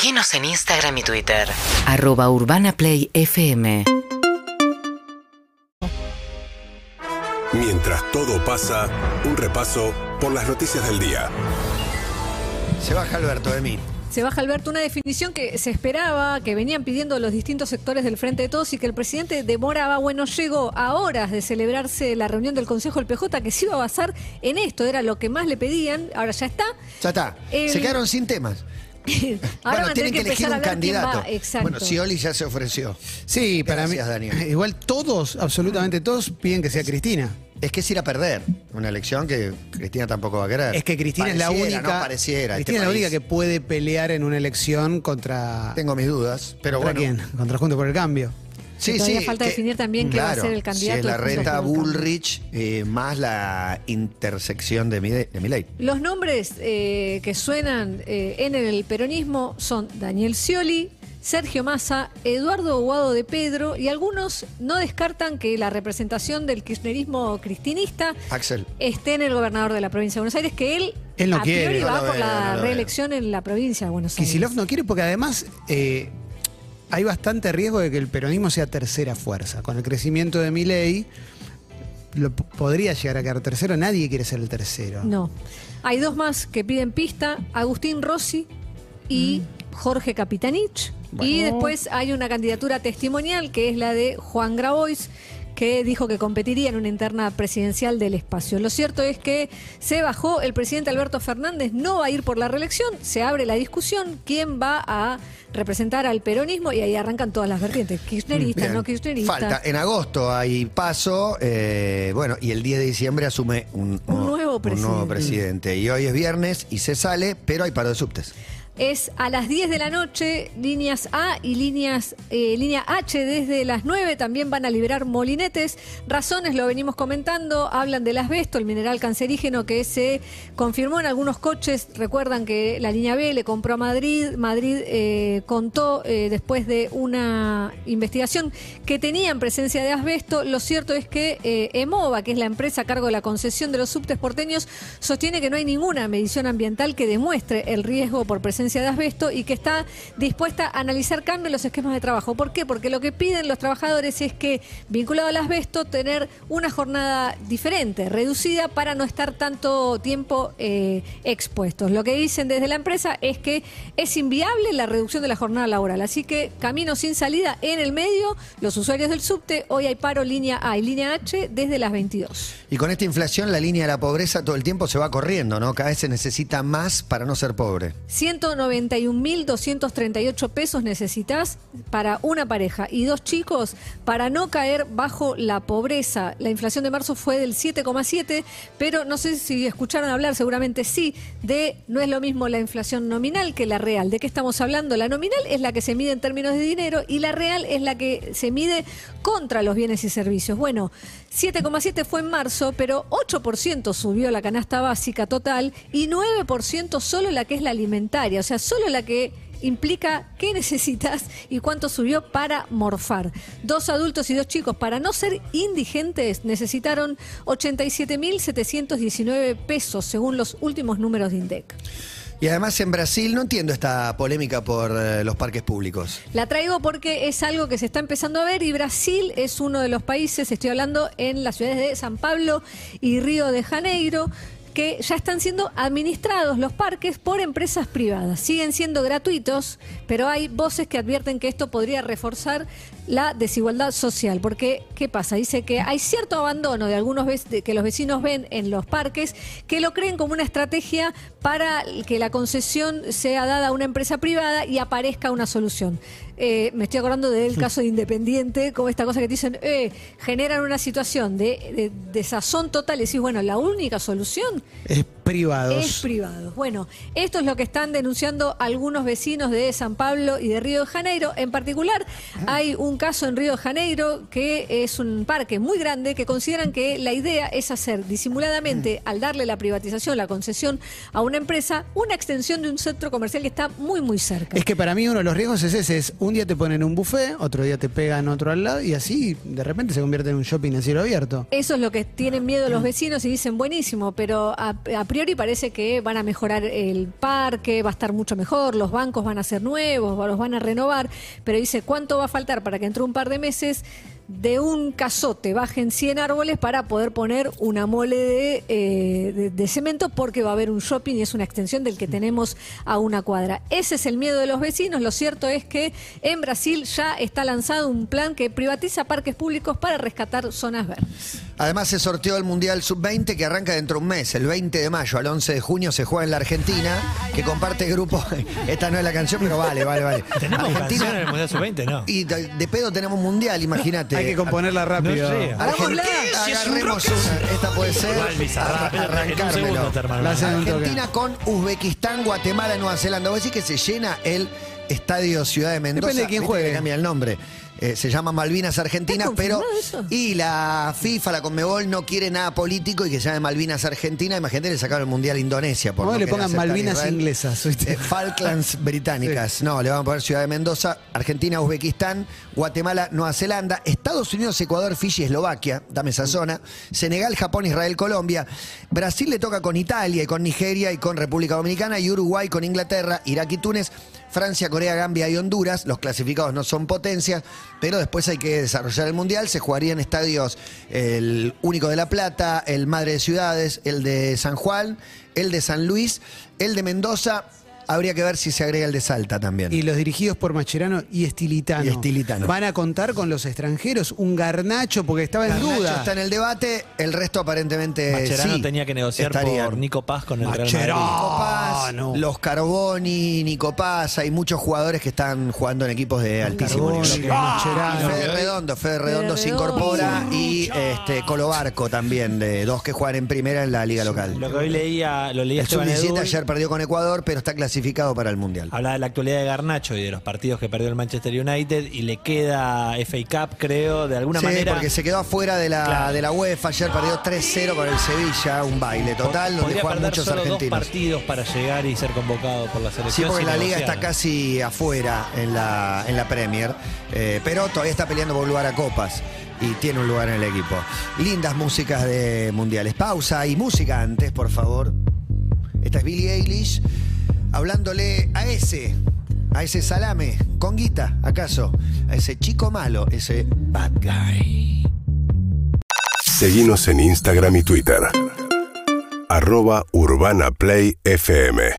Seguinos en Instagram y Twitter. arroba urbanaplayfm Mientras todo pasa, un repaso por las noticias del día. Se baja Alberto de mí. Se baja Alberto una definición que se esperaba, que venían pidiendo los distintos sectores del Frente de Todos y que el presidente demoraba. Bueno, llegó a horas de celebrarse la reunión del Consejo del PJ que se iba a basar en esto, era lo que más le pedían, ahora ya está. Ya está. El- Se quedaron sin temas. Ahora bueno, tienen que elegir un candidato. Bueno, Scioli ya se ofreció. Sí, para Gracias, mí. Daniel. Igual todos, absolutamente todos, piden que sea Cristina. Es que es ir a perder una elección que Cristina tampoco va a querer. Es que Cristina es la única. No pareciera. Cristina este es la única que puede pelear en una elección contra. Tengo mis dudas, pero ¿Contra bueno. quién? Contra Juntos por el Cambio. Sí, Que todavía sí. falta definir también quién va a claro, ser el candidato Si es la reta. Bullrich eh, más la intersección de, Mide- de Milei. Los nombres eh, que suenan eh, en el peronismo son Daniel Scioli, Sergio Massa, Eduardo Guado de Pedro y algunos no descartan que la representación del kirchnerismo cristinista Axel. esté en el gobernador de la provincia de Buenos Aires, que él, Él no a quiere, priori no va lo por veo, la no reelección en la provincia de Buenos Aires. Kisilov no quiere porque además eh, hay bastante riesgo de que el peronismo sea tercera fuerza. Con el crecimiento de Milei lo p- podría llegar a quedar tercero. Nadie quiere ser el tercero. No. Hay dos más que piden pista, Agustín Rossi y Jorge Capitanich. Y después hay una candidatura testimonial que es la de Juan Grabois que dijo que competiría en una interna presidencial del espacio. Lo cierto es que se bajó, el presidente Alberto Fernández no va a ir por la reelección, se abre la discusión, quién va a representar al peronismo y ahí arrancan todas las vertientes, kirchneristas, Bien. no kirchneristas. Falta, en agosto hay paso, eh, bueno, y el 10 de diciembre asume un, Un nuevo presidente. presidente. Y hoy es viernes y se sale, pero hay paro de subtes. Es a las 10 de la noche, líneas A y líneas eh, línea H desde las 9 también van a liberar molinetes. Razones, lo venimos comentando, hablan del asbesto, el mineral cancerígeno que se confirmó en algunos coches. Recuerdan que la línea B le compró a Madrid. Madrid eh, contó eh, después de una investigación que tenían presencia de asbesto. Lo cierto es que EMOVA, que es la empresa a cargo de la concesión de los subtes porteños, sostiene que no hay ninguna medición ambiental que demuestre el riesgo por presencia de asbesto y que está dispuesta a analizar cambios en los esquemas de trabajo. ¿Por qué? Porque lo que piden los trabajadores es que, vinculado al asbesto, tener una jornada diferente, reducida, para no estar tanto tiempo eh, expuestos. Lo que dicen desde la empresa es que es inviable la reducción de la jornada laboral. Así que camino sin salida en el medio, los usuarios del subte, hoy hay paro línea A y línea H desde las 22. Y con esta inflación, la línea de la pobreza todo el tiempo se va corriendo, ¿no? Cada vez se necesita más para no ser pobre. 191.238 pesos necesitas para una pareja y dos chicos para no caer bajo la pobreza. La inflación de marzo fue del 7,7, pero no sé si escucharon hablar, seguramente sí, de no es lo mismo la inflación nominal que la real. ¿De qué estamos hablando? La nominal es la que se mide en términos de dinero y la real es la que se mide contra los bienes y servicios. Bueno, 7,7 fue en marzo, pero 8% subió la canasta básica total y 9% solo la que es la alimentaria, o sea, solo la que implica qué necesitas y cuánto subió para morfar. Dos adultos y dos chicos, para no ser indigentes, necesitaron 87.719 pesos, según los últimos números de INDEC. Y además en Brasil no entiendo esta polémica por eh, los parques públicos. La traigo porque es algo que se está empezando a ver y Brasil es uno de los países, estoy hablando en las ciudades de San Pablo y Río de Janeiro, que ya están siendo administrados los parques por empresas privadas. Siguen siendo gratuitos, pero hay voces que advierten que esto podría reforzar la desigualdad social. Porque, ¿qué pasa? Dice que hay cierto abandono de algunos de- que los vecinos ven en los parques que lo creen como una estrategia para que la concesión sea dada a una empresa privada y aparezca una solución. Eh, me estoy acordando del caso de Independiente, como esta cosa que te dicen, eh, generan una situación de, de desazón total. Y decís, bueno, la única solución Es privados. es privado. Bueno, esto es lo que están denunciando algunos vecinos de San Pablo y de Río de Janeiro. En particular, hay un caso en Río de Janeiro que es un parque muy grande que consideran que la idea es hacer disimuladamente, al darle la privatización, la concesión a una empresa, una extensión de un centro comercial que está muy, muy cerca. Es que para mí uno de los riesgos es ese, es un día te ponen un buffet, otro día te pegan otro al lado y así de repente se convierte en un shopping en cielo abierto. Eso es lo que tienen miedo los vecinos y dicen buenísimo, pero a, a priori priori parece que van a mejorar el parque, va a estar mucho mejor, los bancos van a ser nuevos, los van a renovar, pero dice cuánto va a faltar para que entre un par de meses de un cazote bajen 100 árboles para poder poner una mole de, eh, de- de cemento porque va a haber un shopping y es una extensión del que tenemos a una cuadra. Ese es el miedo de los vecinos. Lo cierto es que en Brasil ya está lanzado un plan que privatiza parques públicos para rescatar zonas verdes. Además se sorteó el Mundial Sub-20 que arranca dentro de un mes, el 20 de mayo al 11 de junio se juega en la Argentina, que comparte grupo, esta no es la canción, pero vale, vale, vale. ¿Tenemos canción en el Mundial Sub-20? No. Y de, de pedo tenemos Mundial, imagínate. Hay que componerla rápido. No llega. Argentina, agarremos una, esta puede ser, Igual, Bizarrap, en un arrancármelo. segundo te arman La hacen un toque. Argentina con Uzbekistán, Guatemala y Nueva Zelanda. ¿Vos decís que se llena el Estadio Ciudad de Mendoza? Depende de quién juegue. cambia el nombre. Eh, se llama Malvinas Argentinas, ¿Está pero. eso? Y la FIFA, la Conmebol, no quiere nada político y que se llame Malvinas Argentina. Imagínate, le sacaron el Mundial a Indonesia. Por No, no le pongan Malvinas inglesas. Eh, Falklands británicas. No, le van a poner Ciudad de Mendoza, Argentina, Uzbekistán, Guatemala, Nueva Zelanda, Estados Unidos, Ecuador, Fiji, Eslovaquia, dame esa zona, Senegal, Japón, Israel, Colombia. Brasil le toca con Italia y con Nigeria y con República Dominicana y Uruguay con Inglaterra, Irak y Túnez, Francia, Corea, Gambia y Honduras. Los clasificados no son potencias, pero después hay que desarrollar el Mundial. Se jugaría en estadios el único de La Plata, el Madre de Ciudades, el de San Juan, el de San Luis, el de Mendoza. Habría que ver si se agrega el de Salta también. Y los dirigidos por Macherano y Estilitano. Y Estilitano. Van a contar con los extranjeros, un garnacho, porque estaba en Garnacho duda. está en el debate, el resto aparentemente Mascherano sí, tenía que negociar estarían. por Nico Paz con el Real Mascherano. Madrid. Nico Paz, Ah, no. los Carboni, Nico Paz, hay muchos jugadores que están jugando en equipos de altísimo Carboni, nivel. Y Fede Redondo, Fede Redondo se incorpora y este Colo Barco también, de dos que juegan en primera en la liga local. Lo que hoy leía, lo leía El Esteban sub-17 Edul, ayer perdió con Ecuador, pero está clasificado para el Mundial. Hablaba de la actualidad de Garnacho y de los partidos que perdió el Manchester United y le queda FA Cup, creo, de alguna sí, manera. porque se quedó afuera de la, Claro. de la UEFA, ayer perdió 3-0 con el Sevilla, un baile total, donde juegan muchos solo dos argentinos. partidos para llegar y ser convocado por la selección. Sí, porque la liga está casi afuera en la, en la Premier, eh, pero todavía está peleando por lugar a copas y tiene un lugar en el equipo. Lindas músicas de mundiales. Pausa y música antes, por favor. Esta es Billie Eilish hablándole a ese, a ese salame, con guita, ¿acaso? A ese chico malo, ese bad guy. Seguimos en Instagram y Twitter. Arroba Urbana Play FM.